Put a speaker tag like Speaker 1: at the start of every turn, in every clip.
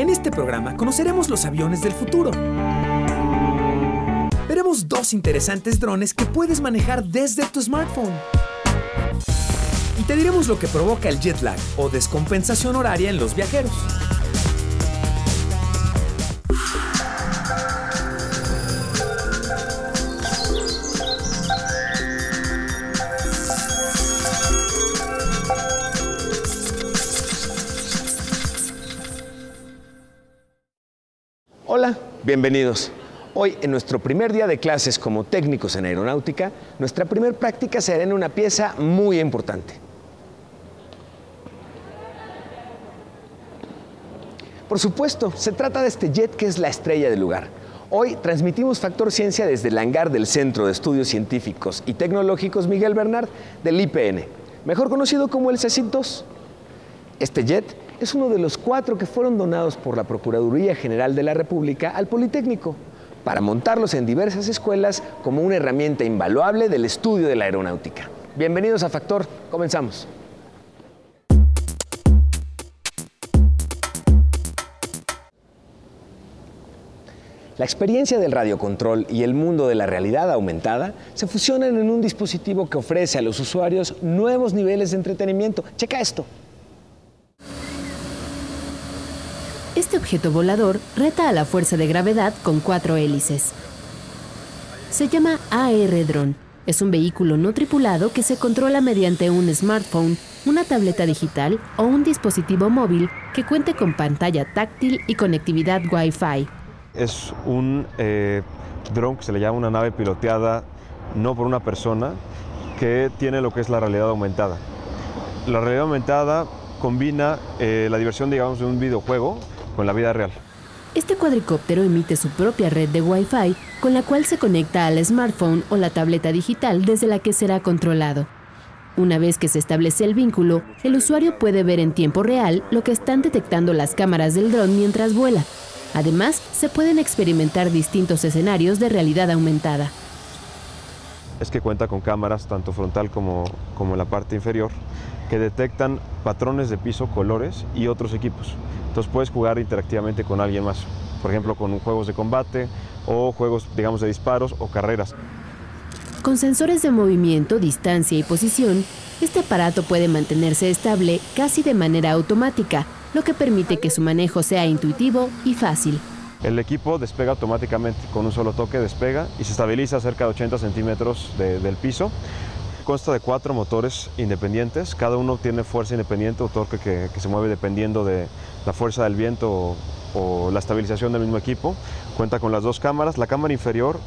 Speaker 1: En este programa conoceremos los aviones del futuro. Veremos dos interesantes drones que puedes manejar desde tu smartphone. Y te diremos lo que provoca el jet lag o descompensación horaria en los viajeros.
Speaker 2: Bienvenidos. Hoy, en nuestro primer día de clases como técnicos en aeronáutica, nuestra primer práctica será en una pieza muy importante. Por supuesto, se trata de este jet que es la estrella del lugar. Hoy transmitimos Factor Ciencia desde el hangar del Centro de Estudios Científicos y Tecnológicos Miguel Bernard del IPN, mejor conocido como el CECIT 2. Este jet es uno de los cuatro que fueron donados por la Procuraduría General de la República al Politécnico para montarlos en diversas escuelas como una herramienta invaluable del estudio de la aeronáutica. Bienvenidos a Factor, comenzamos. La experiencia del radiocontrol y el mundo de la realidad aumentada se fusionan en un dispositivo que ofrece a los usuarios nuevos niveles de entretenimiento. Checa esto.
Speaker 3: Este objeto volador reta a la fuerza de gravedad con cuatro hélices. Se llama AR Drone. Es un vehículo no tripulado que se controla mediante un smartphone, una tableta digital o un dispositivo móvil que cuente con pantalla táctil y conectividad Wi-Fi.
Speaker 4: Es un eh, dron que se le llama una nave piloteada no por una persona que tiene lo que es la realidad aumentada. La realidad aumentada combina eh, la diversión, digamos, de un videojuego con la vida real.
Speaker 3: Este cuadricóptero emite su propia red de Wi-Fi con la cual se conecta al smartphone o la tableta digital desde la que será controlado. Una vez que se establece el vínculo, el usuario puede ver en tiempo real lo que están detectando las cámaras del dron mientras vuela. Además, se pueden experimentar distintos escenarios de realidad aumentada.
Speaker 4: Es que cuenta con cámaras tanto frontal como, como en la parte inferior que detectan patrones de piso, colores y otros equipos. Entonces puedes jugar interactivamente con alguien más, por ejemplo con juegos de combate o juegos, digamos, de disparos o carreras.
Speaker 3: Con sensores de movimiento, distancia y posición, este aparato puede mantenerse estable casi de manera automática, lo que permite que su manejo sea intuitivo y fácil.
Speaker 4: El equipo despega automáticamente, con un solo toque despega y se estabiliza a cerca de 80 centímetros de, del piso. Consta de cuatro motores independientes, cada uno tiene fuerza independiente o torque que, se mueve dependiendo de la fuerza del viento o, o, la estabilización del mismo equipo. Cuenta con las dos cámaras, la cámara inferior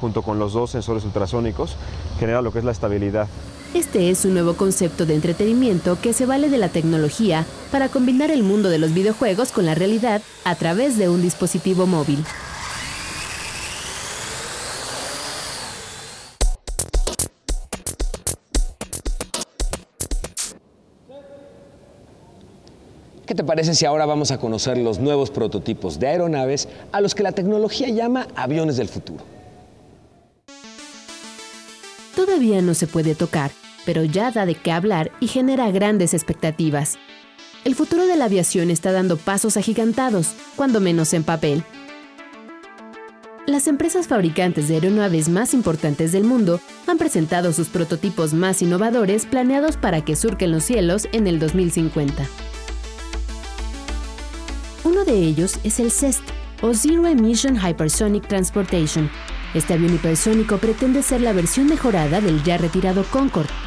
Speaker 4: junto con los dos sensores ultrasónicos genera lo que es la estabilidad.
Speaker 3: Este es un nuevo concepto de entretenimiento que se vale de la tecnología para combinar el mundo de los videojuegos con la realidad a través de un dispositivo móvil.
Speaker 2: ¿Qué te parece si ahora vamos a conocer los nuevos prototipos de aeronaves a los que la tecnología llama aviones del futuro?
Speaker 3: Todavía no se puede tocar, pero ya da de qué hablar y genera grandes expectativas. El futuro de la aviación está dando pasos agigantados, cuando menos en papel. Las empresas fabricantes de aeronaves más importantes del mundo han presentado sus prototipos más innovadores planeados para que surquen los cielos en el 2050. Uno de ellos es el CEST, o Zero Emission Hypersonic Transportation. Este avión hipersónico pretende ser la versión mejorada del ya retirado Concorde.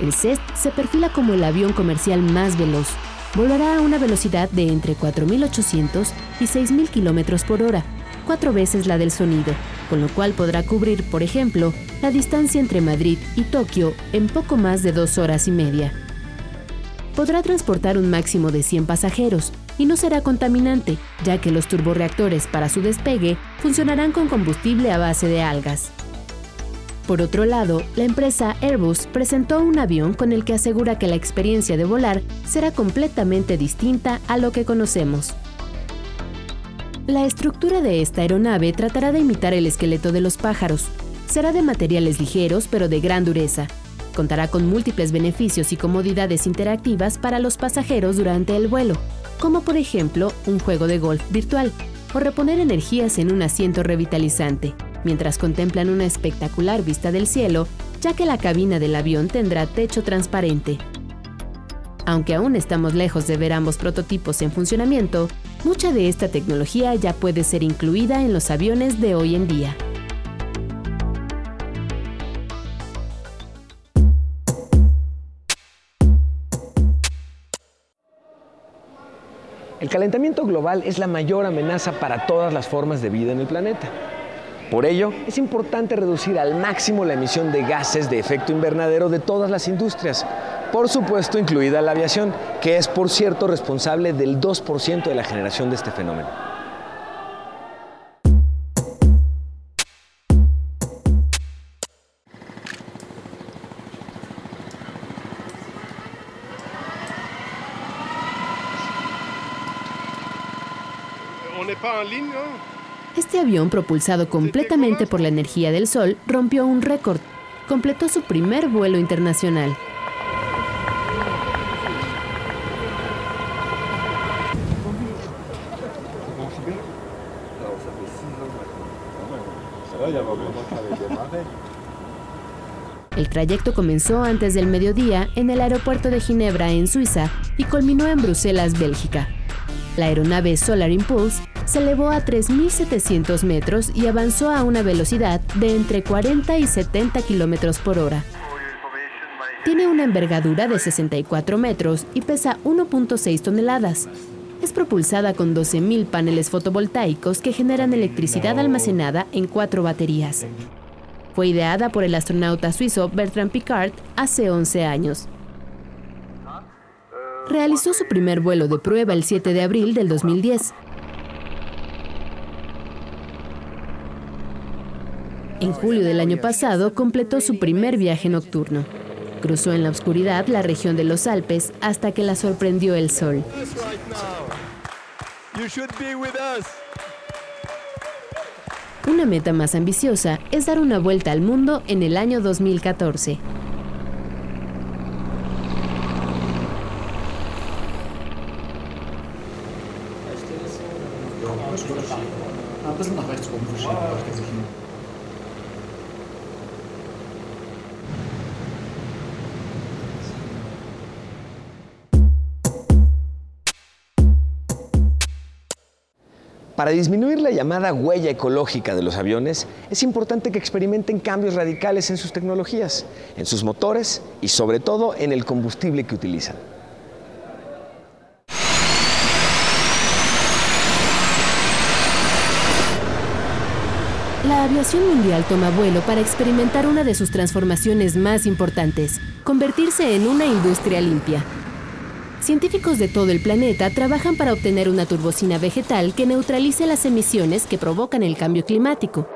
Speaker 3: El CEST se perfila como el avión comercial más veloz. Volará a una velocidad de entre 4.800 y 6.000 km por hora, cuatro veces la del sonido, con lo cual podrá cubrir, por ejemplo, la distancia entre Madrid y Tokio en poco más de dos horas y media. Podrá transportar un máximo de 100 pasajeros, y no será contaminante, ya que los turborreactores para su despegue funcionarán con combustible a base de algas. Por otro lado, la empresa Airbus presentó un avión con el que asegura que la experiencia de volar será completamente distinta a lo que conocemos. La estructura de esta aeronave tratará de imitar el esqueleto de los pájaros. Será de materiales ligeros pero de gran dureza. Contará con múltiples beneficios y comodidades interactivas para los pasajeros durante el vuelo, como por ejemplo un juego de golf virtual o reponer energías en un asiento revitalizante, mientras contemplan una espectacular vista del cielo, ya que la cabina del avión tendrá techo transparente. Aunque aún estamos lejos de ver ambos prototipos en funcionamiento, mucha de esta tecnología ya puede ser incluida en los aviones de hoy en día.
Speaker 2: El calentamiento global es la mayor amenaza para todas las formas de vida en el planeta. Por ello, es importante reducir al máximo la emisión de gases de efecto invernadero de todas las industrias, por supuesto incluida la aviación, que es por cierto responsable del 2% de la generación de este fenómeno.
Speaker 3: Este avión, propulsado completamente por la energía del sol, rompió un récord. Completó su primer vuelo internacional. El trayecto comenzó antes del mediodía en el aeropuerto de Ginebra, en Suiza, y culminó en Bruselas, Bélgica. La aeronave Solar Impulse se elevó a 3.700 metros y avanzó a una velocidad de entre 40 y 70 kilómetros por hora. Tiene una envergadura de 64 metros y pesa 1.6 toneladas. Es propulsada con 12.000 paneles fotovoltaicos que generan electricidad almacenada en cuatro baterías. Fue ideada por el astronauta suizo Bertrand Piccard hace 11 años. Realizó su primer vuelo de prueba el 7 de abril del 2010. En julio del año pasado completó su primer viaje nocturno. Cruzó en la oscuridad la región de los Alpes hasta que la sorprendió el sol. Una meta más ambiciosa es dar una vuelta al mundo en el año 2014.
Speaker 2: Para disminuir la llamada huella ecológica de los aviones, es importante que experimenten cambios radicales en sus tecnologías, en sus motores y sobre todo en el combustible que utilizan.
Speaker 3: La aviación mundial toma vuelo para experimentar una de sus transformaciones más importantes, convertirse en una industria limpia. Científicos de todo el planeta trabajan para obtener una turbocina vegetal que neutralice las emisiones que provocan el cambio climático.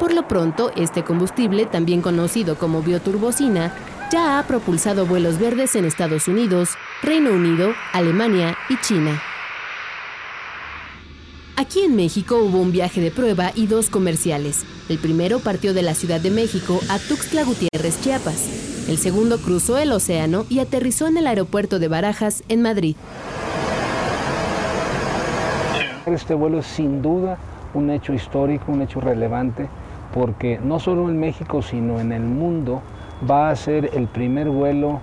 Speaker 3: Por lo pronto, este combustible, también conocido como bioturbocina, ya ha propulsado vuelos verdes en Estados Unidos, Reino Unido, Alemania y China. Aquí en México hubo un viaje de prueba y dos comerciales. El primero partió de la Ciudad de México a Tuxtla Gutiérrez, Chiapas. El segundo cruzó el océano y aterrizó en el aeropuerto de Barajas, en Madrid.
Speaker 5: Este vuelo es sin duda un hecho histórico, un hecho relevante, porque no solo en México, sino en el mundo va a ser el primer vuelo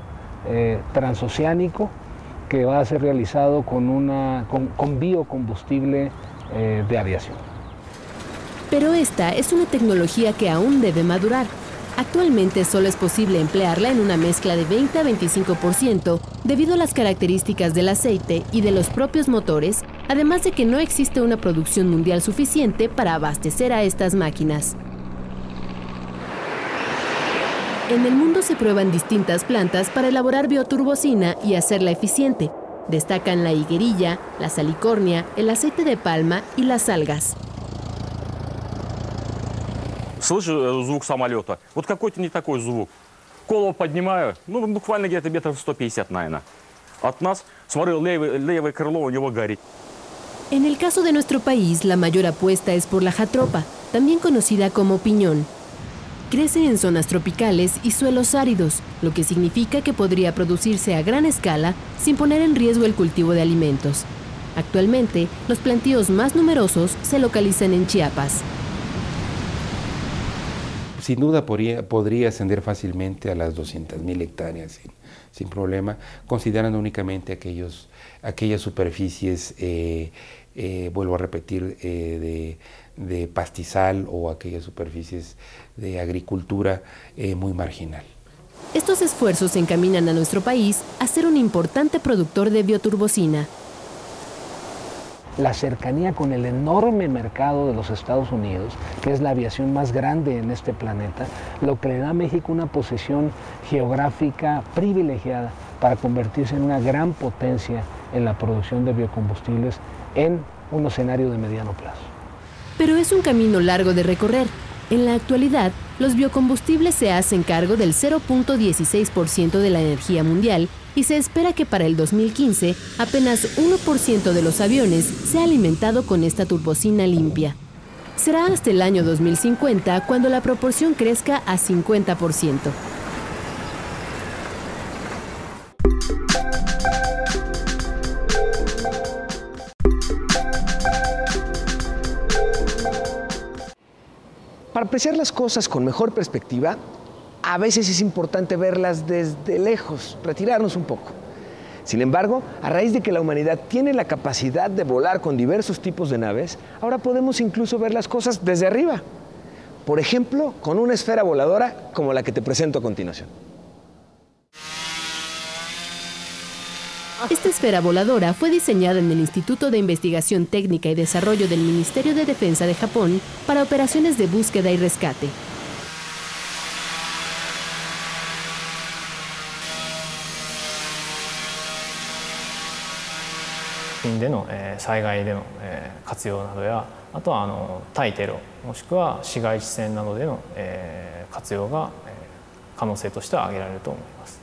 Speaker 5: eh, transoceánico que va a ser realizado con, una, con, biocombustible eh, de aviación.
Speaker 3: Pero esta es una tecnología que aún debe madurar. Actualmente solo es posible emplearla en una mezcla de 20 a 25% debido a las características del aceite y de los propios motores, además de que no existe una producción mundial suficiente para abastecer a estas máquinas. En el mundo se prueban distintas plantas para elaborar bioturbocina y hacerla eficiente. Destacan la higuerilla, la salicornia, el aceite de palma y las algas.
Speaker 6: слышу э, звук самолета, вот какой-то не такой звук. Голову поднимаю, ну, буквально где-то метров 150, наверное. От нас, смотрю, левое, левое крыло у него горит.
Speaker 3: En el caso de nuestro país, la mayor apuesta es por la jatropa, también conocida como piñón. Crece en zonas tropicales y suelos áridos, lo que significa que podría producirse a gran escala sin poner en riesgo el cultivo de alimentos. Actualmente, los plantíos más numerosos se localizan en Chiapas.
Speaker 7: Sin duda podría, ascender fácilmente a las 200.000 hectáreas sin, problema, considerando únicamente aquellas superficies, eh, eh, vuelvo a repetir, eh, de, de, pastizal o aquellas superficies de agricultura muy marginal.
Speaker 3: Estos esfuerzos encaminan a nuestro país a ser un importante productor de bioturbocina,
Speaker 5: la cercanía con el enorme mercado de los Estados Unidos, que es la aviación más grande en este planeta, lo que le da a México una posición geográfica privilegiada para convertirse en una gran potencia en la producción de biocombustibles en un escenario de mediano plazo.
Speaker 3: Pero es un camino largo de recorrer. En la actualidad, los biocombustibles se hacen cargo del 0.16% de la energía mundial y se espera que para el 2015 apenas 1% de los aviones sea alimentado con esta turbocina limpia. Será hasta el año 2050 cuando la proporción crezca a 50%.
Speaker 2: Para apreciar las cosas con mejor perspectiva, a veces es importante verlas desde lejos, retirarnos un poco. Sin embargo, a raíz de que la humanidad tiene la capacidad de volar con diversos tipos de naves, ahora podemos incluso ver las cosas desde arriba. Por ejemplo, con una esfera voladora como la que te presento a continuación.
Speaker 3: Esta esfera voladora fue diseñada en el Instituto de Investigación Técnica y Desarrollo del Ministerio de Defensa de Japón para operaciones de búsqueda y rescate.
Speaker 8: 近での、え災害での、え活用などやあとはあの対テロもしくは市街地戦などでの、え活用が、え可能性としては挙げられると思います。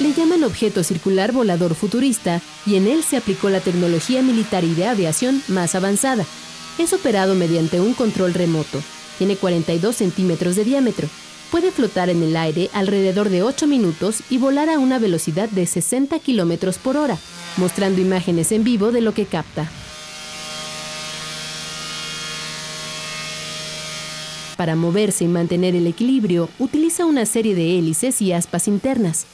Speaker 3: Le llaman objeto circular volador futurista y en él se aplicó la tecnología militar y de aviación más avanzada. Es operado mediante un control remoto. Tiene 42 centímetros de diámetro. Puede flotar en el aire alrededor de 8 minutos y volar a una velocidad de 60 kilómetros por hora mostrando imágenes en vivo de lo que capta. Para moverse y mantener el equilibrio, utiliza una serie de hélices y aspas internas.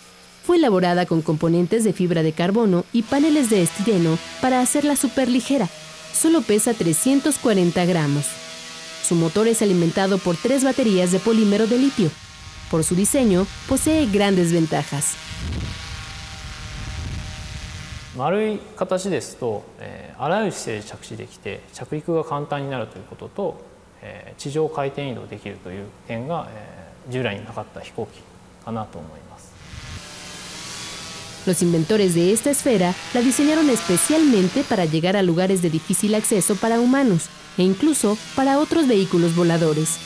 Speaker 3: Fue elaborada con componentes de fibra de carbono y paneles de estireno para hacerla superligera. Solo pesa 340 gramos. Su motor es alimentado por tres baterías de polímero de litio. Por su diseño, posee grandes ventajas.
Speaker 8: 丸い形ですと、えー、あらゆる姿勢で着地できて着陸が簡単になるということと、えー、地上回転移動できるという点が、えー、従来になかった飛行機かなと思います。
Speaker 3: Los inventores de esta esfera la diseñaron especialmente para llegar a lugares de difícil acceso para humanos e incluso para otros vehículos voladores.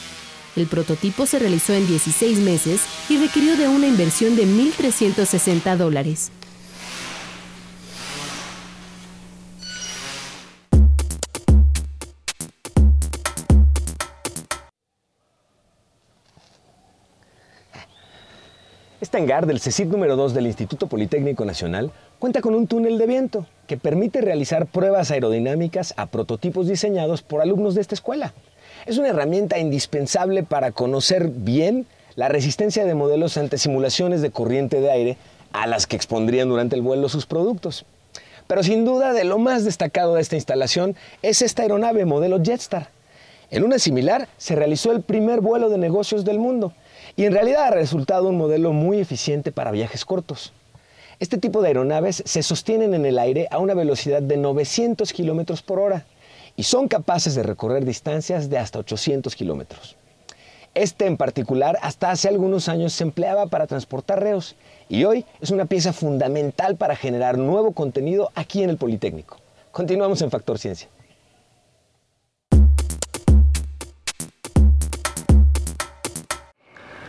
Speaker 3: El prototipo se realizó en 16 meses y requirió de una inversión de 1.360 dólares.
Speaker 2: Este hangar del CECIT número 2 del Instituto Politécnico Nacional cuenta con un túnel de viento que permite realizar pruebas aerodinámicas a prototipos diseñados por alumnos de esta escuela. Es una herramienta indispensable para conocer bien la resistencia de modelos ante simulaciones de corriente de aire a las que expondrían durante el vuelo sus productos. Pero sin duda de lo más destacado de esta instalación es esta aeronave modelo Jetstar. En una similar se realizó el primer vuelo de negocios del mundo y en realidad ha resultado un modelo muy eficiente para viajes cortos. Este tipo de aeronaves se sostienen en el aire a una velocidad de 900 kilómetros por hora y son capaces de recorrer distancias de hasta 800 kilómetros. Este en particular hasta hace algunos años se empleaba para transportar reos y hoy es una pieza fundamental para generar nuevo contenido aquí en el Politécnico. Continuamos en Factor Ciencia.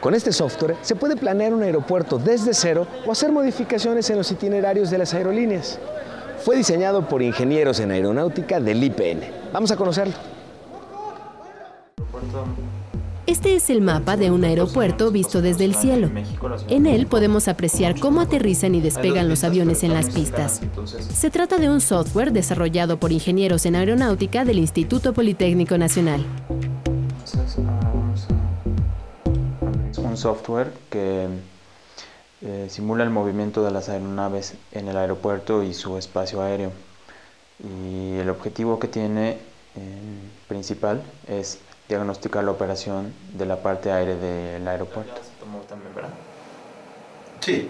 Speaker 2: Con este software se puede planear un aeropuerto desde cero o hacer modificaciones en los itinerarios de las aerolíneas. Fue diseñado por ingenieros en aeronáutica del IPN. Vamos a conocerlo.
Speaker 3: Este es el mapa de un aeropuerto visto desde el cielo. En él podemos apreciar cómo aterrizan y despegan los aviones en las pistas. Se trata de un software desarrollado por ingenieros en aeronáutica del Instituto Politécnico Nacional.
Speaker 9: Software que eh, simula el movimiento de las aeronaves en el aeropuerto y su espacio aéreo. Y el objetivo que tiene eh, principal es diagnosticar la operación de la parte aérea del aeropuerto.
Speaker 3: Sí.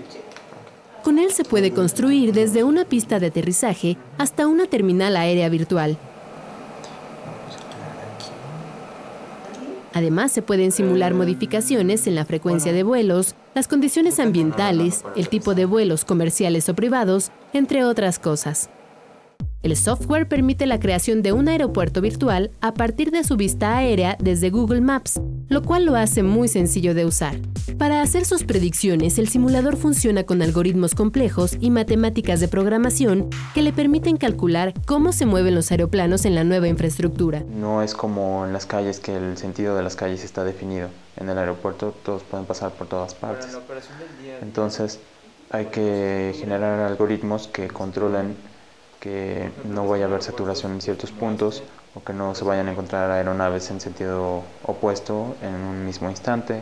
Speaker 3: Con él se puede construir desde una pista de aterrizaje hasta una terminal aérea virtual. Además, se pueden simular modificaciones en la frecuencia de vuelos, las condiciones ambientales, el tipo de vuelos comerciales o privados, entre otras cosas. El software permite la creación de un aeropuerto virtual a partir de su vista aérea desde Google Maps, lo cual lo hace muy sencillo de usar. Para hacer sus predicciones, el simulador funciona con algoritmos complejos y matemáticas de programación que le permiten calcular cómo se mueven los aeroplanos en la nueva infraestructura.
Speaker 9: No es como en las calles que el sentido de las calles está definido. En el aeropuerto todos pueden pasar por todas partes. Entonces hay que generar algoritmos que controlen que no vaya a haber saturación en ciertos puntos o que no se vayan a encontrar aeronaves en sentido opuesto en un mismo instante.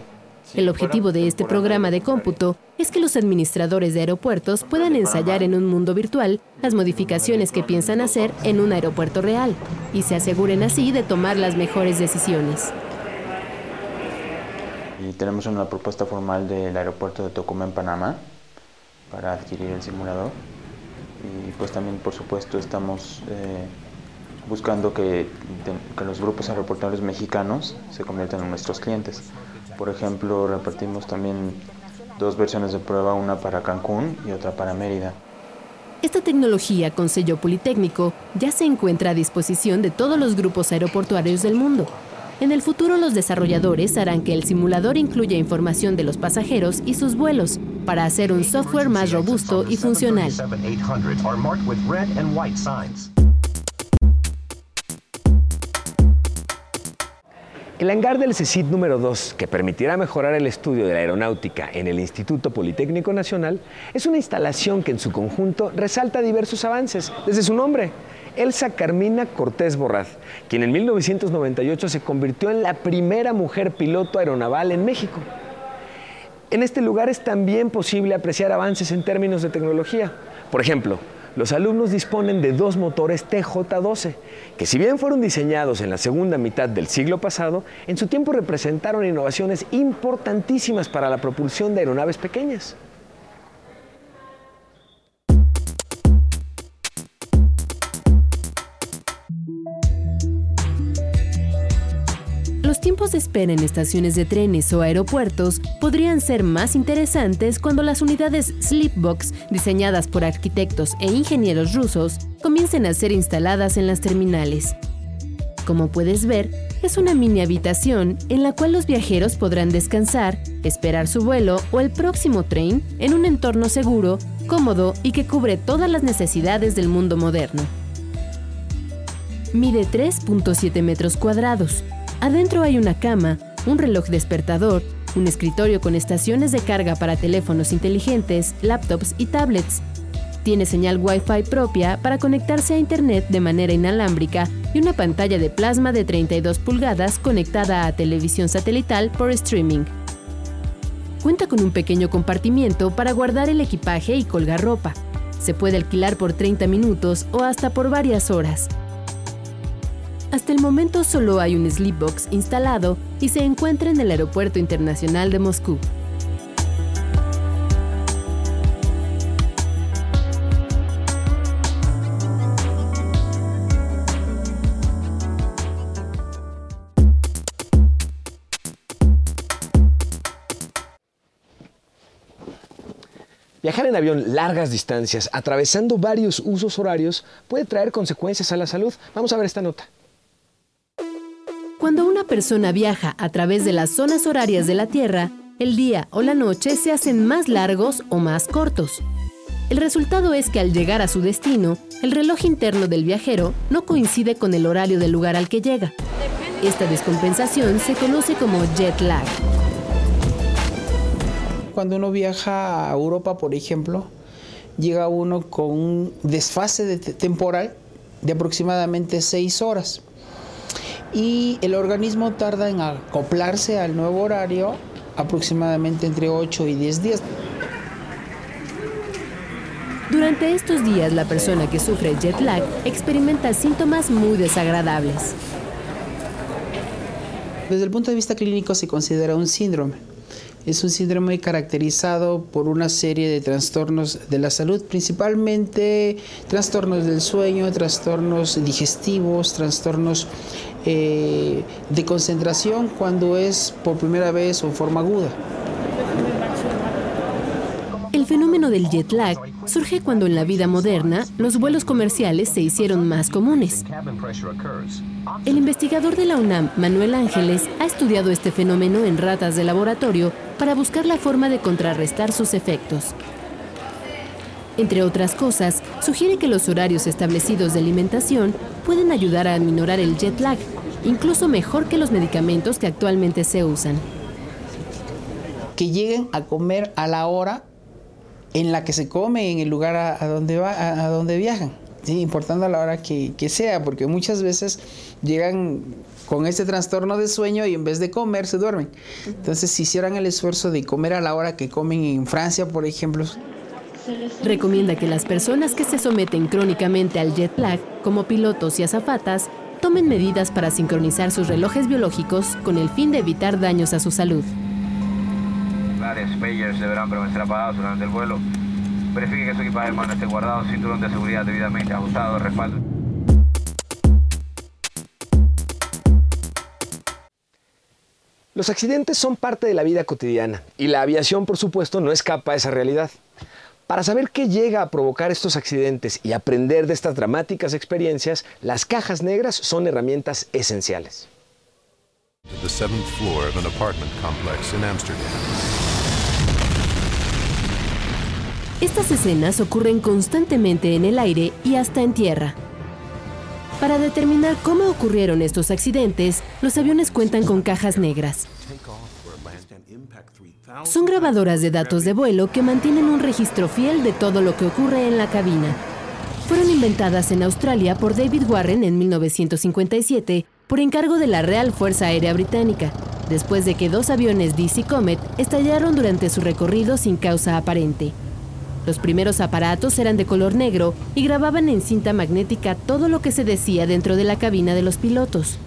Speaker 3: El objetivo de este programa de cómputo es que los administradores de aeropuertos puedan ensayar en un mundo virtual las modificaciones que piensan hacer en un aeropuerto real y se aseguren así de tomar las mejores decisiones.
Speaker 9: Y tenemos una propuesta formal del aeropuerto de Tocumen, Panamá, para adquirir el simulador y pues también por supuesto estamos eh, buscando que, que, los grupos aeroportuarios mexicanos se conviertan en nuestros clientes. Por ejemplo, repartimos también dos versiones de prueba, una para Cancún y otra para Mérida.
Speaker 3: Esta tecnología con sello politécnico ya se encuentra a disposición de todos los grupos aeroportuarios del mundo. En el futuro los desarrolladores harán que el simulador incluya información de los pasajeros y sus vuelos para hacer un software más robusto y funcional.
Speaker 2: El hangar del CECIT número 2, que permitirá mejorar el estudio de la aeronáutica en el Instituto Politécnico Nacional, es una instalación que en su conjunto resalta diversos avances, desde su nombre, Elsa Carmina Cortés Borraz, quien en 1998 se convirtió en la primera mujer piloto aeronaval en México. En este lugar es también posible apreciar avances en términos de tecnología. Por ejemplo, los alumnos disponen de dos motores TJ-12, que si bien fueron diseñados en la segunda mitad del siglo pasado, en su tiempo representaron innovaciones importantísimas para la propulsión de aeronaves pequeñas.
Speaker 3: En estaciones de trenes o aeropuertos podrían ser más interesantes cuando las unidades Sleepbox, diseñadas por arquitectos e ingenieros rusos, comiencen a ser instaladas en las terminales. Como puedes ver, es una mini habitación en la cual los viajeros podrán descansar, esperar su vuelo o el próximo tren en un entorno seguro, cómodo y que cubre todas las necesidades del mundo moderno. Mide 3.7 metros cuadrados, Adentro hay una cama, un reloj despertador, un escritorio con estaciones de carga para teléfonos inteligentes, laptops y tablets. Tiene señal Wi-Fi propia para conectarse a Internet de manera inalámbrica y una pantalla de plasma de 32 pulgadas conectada a televisión satelital por streaming. Cuenta con un pequeño compartimiento para guardar el equipaje y colgar ropa. Se puede alquilar por 30 minutos o hasta por varias horas. Hasta el momento solo hay un Sleepbox instalado y se encuentra en el Aeropuerto Internacional de Moscú.
Speaker 2: Viajar en avión largas distancias, atravesando varios usos horarios, puede traer consecuencias a la salud. Vamos a ver esta nota.
Speaker 3: Una persona viaja a través de las zonas horarias de la Tierra, el día o la noche se hacen más largos o más cortos. El resultado es que al llegar a su destino, el reloj interno del viajero no coincide con el horario del lugar al que llega. Esta descompensación se conoce como jet lag.
Speaker 10: Cuando uno viaja a Europa, por ejemplo, llega uno con un desfase temporal de aproximadamente seis horas. Y el organismo tarda en acoplarse al nuevo horario aproximadamente entre 8 y 10 días.
Speaker 3: Durante estos días, la persona que sufre jet lag experimenta síntomas muy desagradables.
Speaker 10: Desde el punto de vista clínico se considera un síndrome. Es un síndrome caracterizado por una serie de trastornos de la salud, principalmente trastornos del sueño, trastornos digestivos, trastornos eh, de concentración cuando es por primera vez o forma aguda.
Speaker 3: El fenómeno del jet lag surge cuando en la vida moderna los vuelos comerciales se hicieron más comunes. El investigador de la UNAM, Manuel Ángeles, ha estudiado este fenómeno en ratas de laboratorio para buscar la forma de contrarrestar sus efectos. Entre otras cosas, sugiere que los horarios establecidos de alimentación pueden ayudar a aminorar el jet lag, incluso mejor que los medicamentos que actualmente se usan.
Speaker 10: Que lleguen a comer a la hora en la que se come, en el lugar a, donde, va, a, donde viajan. Importando a la hora que, que, sea, porque muchas veces llegan con este trastorno de sueño y en vez de comer se duermen. Entonces, si hicieran el esfuerzo de comer a la hora que comen en Francia, por ejemplo.
Speaker 3: Recomienda que las personas que se someten crónicamente al jet lag, como pilotos y azafatas, tomen medidas para sincronizar sus relojes biológicos con el fin de evitar daños a su salud
Speaker 11: payers deberán permanecer apagados durante el vuelo. Verifique que su equipaje de mano esté guardado, cinturón de seguridad debidamente ajustado, respaldo.
Speaker 2: Los accidentes son parte de la vida cotidiana y la aviación, por supuesto, no escapa a esa realidad. Para saber qué llega a provocar estos accidentes y aprender de estas dramáticas experiencias, las cajas negras son herramientas esenciales.
Speaker 12: The seventh floor of an apartment complex in Amsterdam.
Speaker 3: Estas escenas ocurren constantemente en el aire y hasta en tierra. Para determinar cómo ocurrieron estos accidentes, los aviones cuentan con cajas negras. Son grabadoras de datos de vuelo que mantienen un registro fiel de todo lo que ocurre en la cabina. Fueron inventadas en Australia por David Warren en 1957 por encargo de la Real Fuerza Aérea Británica, después de que dos aviones DC Comet estallaron durante su recorrido sin causa aparente. Los primeros aparatos eran de color negro y grababan en cinta magnética todo lo que se decía dentro de la cabina de los pilotos.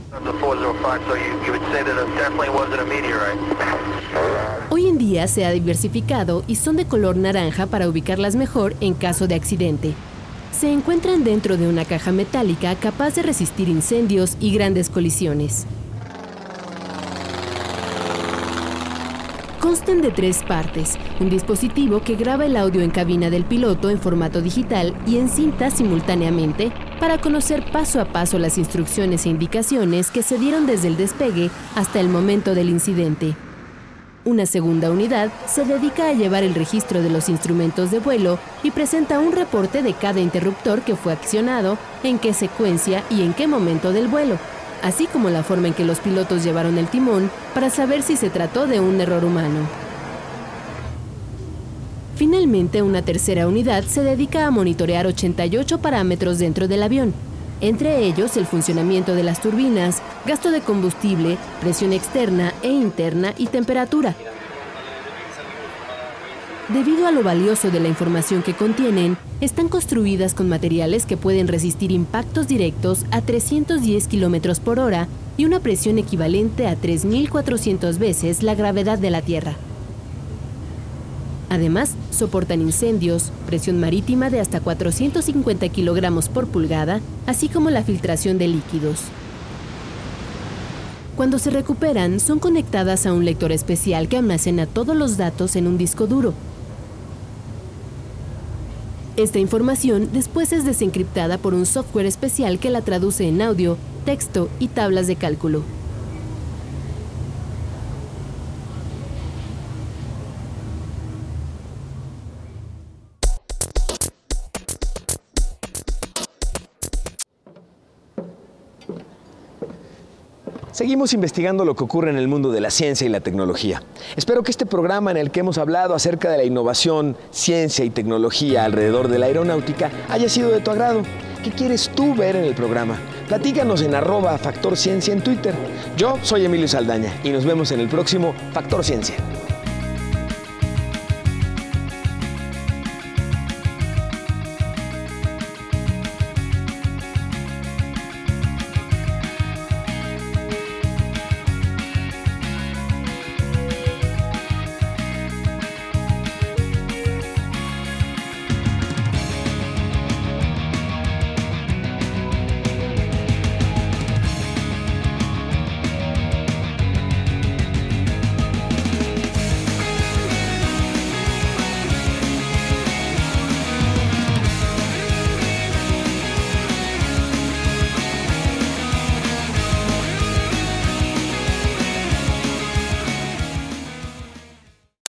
Speaker 3: Día se ha diversificado y son de color naranja para ubicarlas mejor en caso de accidente. Se encuentran dentro de una caja metálica capaz de resistir incendios y grandes colisiones. constan de tres partes, un dispositivo que graba el audio en cabina del piloto en formato digital y en cinta simultáneamente para conocer paso a paso las instrucciones e indicaciones que se dieron desde el despegue hasta el momento del incidente. Una segunda unidad se dedica a llevar el registro de los instrumentos de vuelo y presenta un reporte de cada interruptor que fue accionado, en qué secuencia y en qué momento del vuelo, así como la forma en que los pilotos llevaron el timón para saber si se trató de un error humano. Finalmente, una tercera unidad se dedica a monitorear 88 parámetros dentro del avión, entre ellos el funcionamiento de las turbinas, gasto de combustible, presión externa e interna y temperatura. Debido a lo valioso de la información que contienen, están construidas con materiales que pueden resistir impactos directos a 310 km por hora y una presión equivalente a 3.400 veces la gravedad de la Tierra. Además, soportan incendios, presión marítima de hasta 450 kilogramos por pulgada, así como la filtración de líquidos. Cuando se recuperan, son conectadas a un lector especial que almacena todos los datos en un disco duro, esta información después es desencriptada por un software especial que la traduce en audio, texto y tablas de cálculo.
Speaker 2: Seguimos investigando lo que ocurre en el mundo de la ciencia y la tecnología. Espero que este programa en el que hemos hablado acerca de la innovación, ciencia y tecnología alrededor de la aeronáutica haya sido de tu agrado. ¿Qué quieres tú ver en el programa? Platícanos en arroba Factor Ciencia en Twitter. Yo soy Emilio Saldaña y nos vemos en el próximo Factor Ciencia.